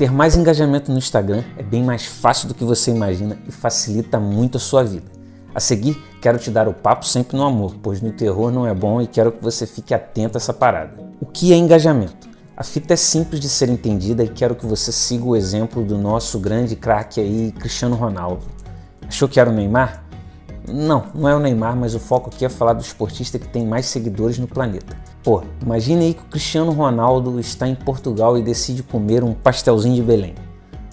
Ter mais engajamento no Instagram é bem mais fácil do que você imagina e facilita muito a sua vida. A seguir, quero te dar o papo sempre no amor, pois no terror não é bom e quero que você fique atento a essa parada. O que é engajamento? A fita é simples de ser entendida e quero que você siga o exemplo do nosso grande craque aí, Cristiano Ronaldo. Achou que era o Neymar? Não, não é o Neymar, mas o foco aqui é falar do esportista que tem mais seguidores no planeta. Pô, imagine aí que o Cristiano Ronaldo está em Portugal e decide comer um pastelzinho de Belém.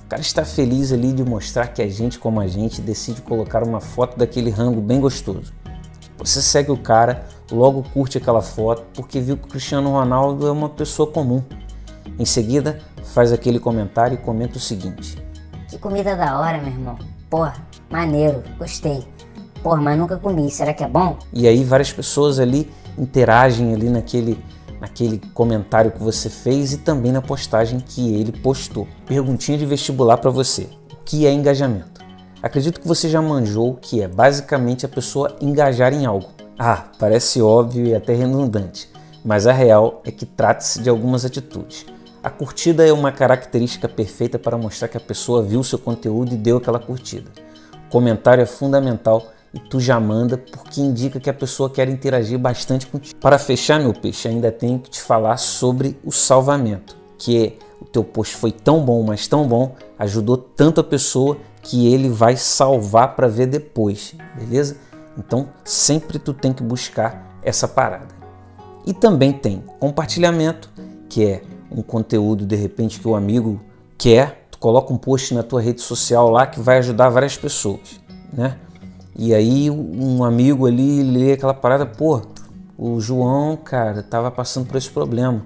O cara está feliz ali de mostrar que a gente, como a gente, decide colocar uma foto daquele rango bem gostoso. Você segue o cara, logo curte aquela foto porque viu que o Cristiano Ronaldo é uma pessoa comum. Em seguida, faz aquele comentário e comenta o seguinte: Que comida da hora, meu irmão. Porra, maneiro, gostei. Porra, mas nunca comi, será que é bom? E aí várias pessoas ali interagem ali naquele naquele comentário que você fez e também na postagem que ele postou. Perguntinha de vestibular para você: o que é engajamento? Acredito que você já manjou que é basicamente a pessoa engajar em algo. Ah, parece óbvio e até redundante, mas a real é que trata-se de algumas atitudes. A curtida é uma característica perfeita para mostrar que a pessoa viu seu conteúdo e deu aquela curtida. O comentário é fundamental e tu já manda porque indica que a pessoa quer interagir bastante contigo. Para fechar, meu peixe, ainda tenho que te falar sobre o salvamento, que é o teu post foi tão bom, mas tão bom, ajudou tanto a pessoa que ele vai salvar para ver depois, beleza? Então sempre tu tem que buscar essa parada. E também tem compartilhamento, que é um conteúdo de repente que o amigo quer, tu coloca um post na tua rede social lá que vai ajudar várias pessoas, né? E aí um amigo ali lê aquela parada, pô, o João, cara, tava passando por esse problema.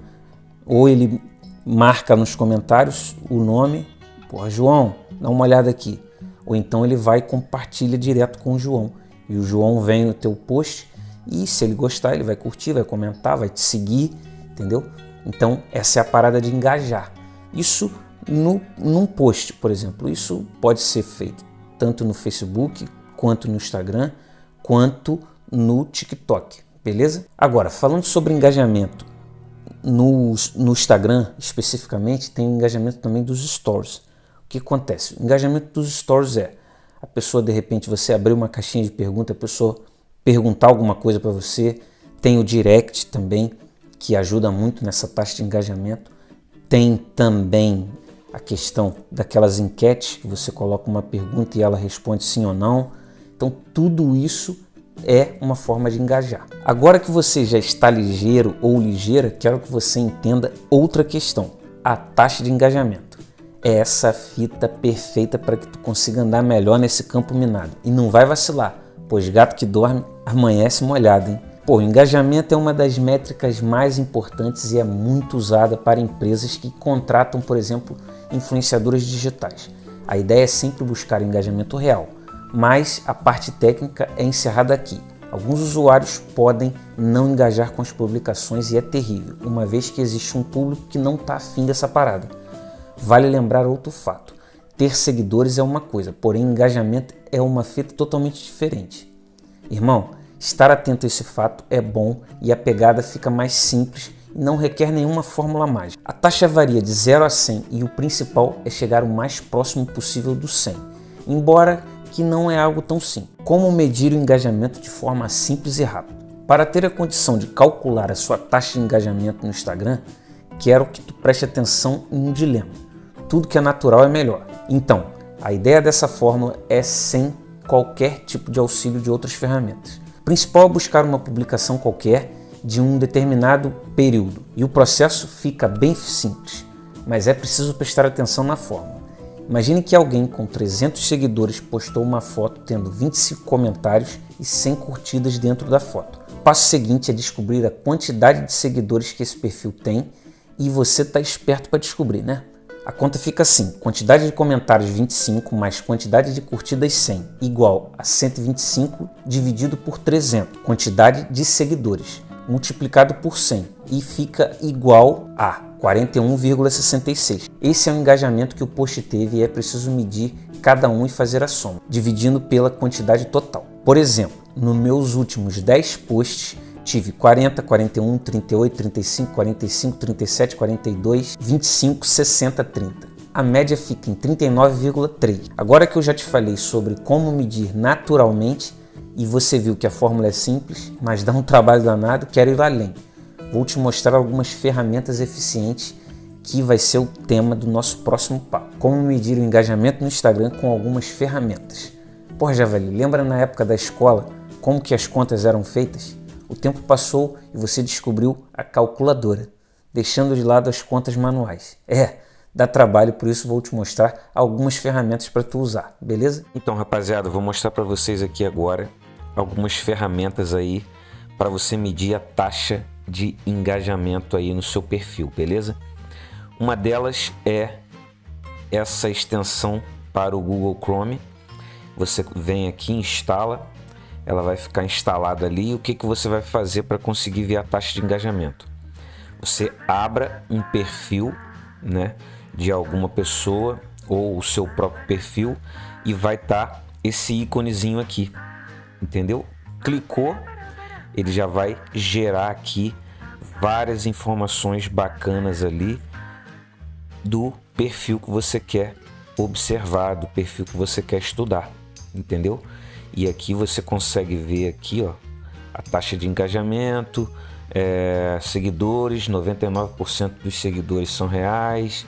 Ou ele marca nos comentários o nome, pô, João, dá uma olhada aqui. Ou então ele vai e compartilha direto com o João. E o João vem no teu post e se ele gostar, ele vai curtir, vai comentar, vai te seguir, entendeu? Então essa é a parada de engajar. Isso no, num post, por exemplo, isso pode ser feito tanto no Facebook quanto no Instagram, quanto no TikTok, beleza? Agora, falando sobre engajamento, no, no Instagram especificamente tem engajamento também dos stories. O que acontece? O engajamento dos stories é a pessoa de repente você abrir uma caixinha de pergunta, a pessoa perguntar alguma coisa para você, tem o direct também que ajuda muito nessa taxa de engajamento. Tem também a questão daquelas enquetes que você coloca uma pergunta e ela responde sim ou não. Então, tudo isso é uma forma de engajar. Agora que você já está ligeiro ou ligeira, quero que você entenda outra questão: a taxa de engajamento. É essa fita perfeita para que tu consiga andar melhor nesse campo minado. E não vai vacilar, pois gato que dorme amanhece molhado, hein? Pô, engajamento é uma das métricas mais importantes e é muito usada para empresas que contratam, por exemplo, influenciadores digitais. A ideia é sempre buscar engajamento real mas a parte técnica é encerrada aqui. Alguns usuários podem não engajar com as publicações e é terrível, uma vez que existe um público que não está afim dessa parada. Vale lembrar outro fato: ter seguidores é uma coisa, porém engajamento é uma fita totalmente diferente. Irmão, estar atento a esse fato é bom e a pegada fica mais simples e não requer nenhuma fórmula mágica. A taxa varia de 0 a 100 e o principal é chegar o mais próximo possível do 100. Embora que não é algo tão simples. Como medir o engajamento de forma simples e rápida? Para ter a condição de calcular a sua taxa de engajamento no Instagram, quero que tu preste atenção em um dilema. Tudo que é natural é melhor. Então, a ideia dessa fórmula é sem qualquer tipo de auxílio de outras ferramentas. O principal é buscar uma publicação qualquer de um determinado período e o processo fica bem simples, mas é preciso prestar atenção na fórmula. Imagine que alguém com 300 seguidores postou uma foto tendo 25 comentários e 100 curtidas dentro da foto. O passo seguinte é descobrir a quantidade de seguidores que esse perfil tem e você está esperto para descobrir, né? A conta fica assim: quantidade de comentários 25 mais quantidade de curtidas 100 igual a 125 dividido por 300, quantidade de seguidores multiplicado por 100 e fica igual a 41,66. Esse é o engajamento que o post teve e é preciso medir cada um e fazer a soma, dividindo pela quantidade total. Por exemplo, nos meus últimos 10 posts tive 40, 41, 38, 35, 45, 37, 42, 25, 60, 30. a média fica em 39,3. Agora que eu já te falei sobre como medir naturalmente e você viu que a fórmula é simples, mas dá um trabalho danado, quero ir além. Vou te mostrar algumas ferramentas eficientes que vai ser o tema do nosso próximo papo. Como medir o engajamento no Instagram com algumas ferramentas. Porra, Javali, lembra na época da escola como que as contas eram feitas? O tempo passou e você descobriu a calculadora, deixando de lado as contas manuais. É, dá trabalho, por isso vou te mostrar algumas ferramentas para tu usar, beleza? Então, rapaziada, vou mostrar para vocês aqui agora algumas ferramentas aí para você medir a taxa de engajamento aí no seu perfil, beleza? Uma delas é essa extensão para o Google Chrome. Você vem aqui, instala, ela vai ficar instalada ali. O que, que você vai fazer para conseguir ver a taxa de engajamento? Você abra um perfil né, de alguma pessoa ou o seu próprio perfil e vai estar tá esse íconezinho aqui, entendeu? Clicou, ele já vai gerar aqui várias informações bacanas ali do perfil que você quer observar, do perfil que você quer estudar, entendeu? E aqui você consegue ver aqui, ó, a taxa de engajamento, é, seguidores, 99% dos seguidores são reais,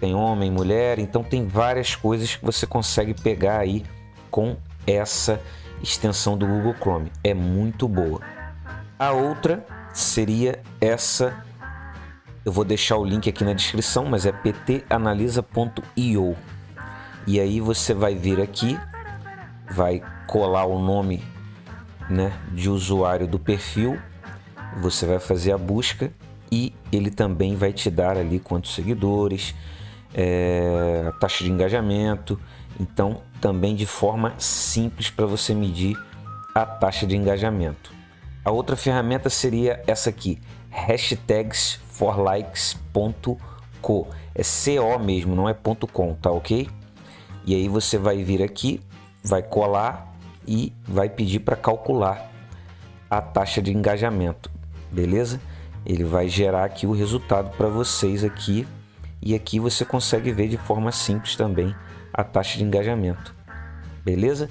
tem homem, mulher, então tem várias coisas que você consegue pegar aí com essa extensão do Google Chrome. É muito boa. A outra seria essa eu vou deixar o link aqui na descrição, mas é ptanalisa.io. E aí você vai vir aqui, vai colar o nome né, de usuário do perfil, você vai fazer a busca e ele também vai te dar ali quantos seguidores, é, taxa de engajamento. Então, também de forma simples para você medir a taxa de engajamento. A outra ferramenta seria essa aqui, hashtags forlikes.co. É CO mesmo, não é .com, tá ok? E aí você vai vir aqui, vai colar e vai pedir para calcular a taxa de engajamento, beleza? Ele vai gerar aqui o resultado para vocês aqui e aqui você consegue ver de forma simples também a taxa de engajamento, beleza?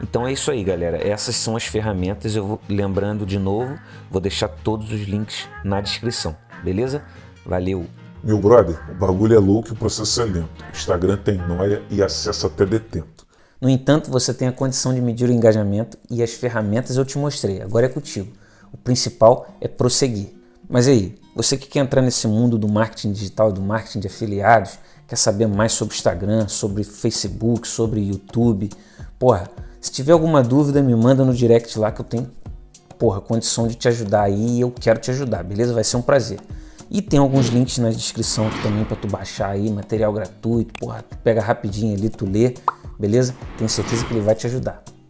Então é isso aí, galera. Essas são as ferramentas. Eu vou lembrando de novo, vou deixar todos os links na descrição, beleza? Valeu. Meu brother, o bagulho é louco e o processo é lento. O Instagram tem noia e acesso até detento. No entanto, você tem a condição de medir o engajamento e as ferramentas eu te mostrei. Agora é contigo. O principal é prosseguir. Mas aí, você que quer entrar nesse mundo do marketing digital, do marketing de afiliados, quer saber mais sobre Instagram, sobre Facebook, sobre YouTube, porra, se tiver alguma dúvida, me manda no direct lá que eu tenho, porra, condição de te ajudar aí e eu quero te ajudar, beleza? Vai ser um prazer. E tem alguns links na descrição também para tu baixar aí, material gratuito, porra, tu pega rapidinho ali, tu lê, beleza? Tenho certeza que ele vai te ajudar.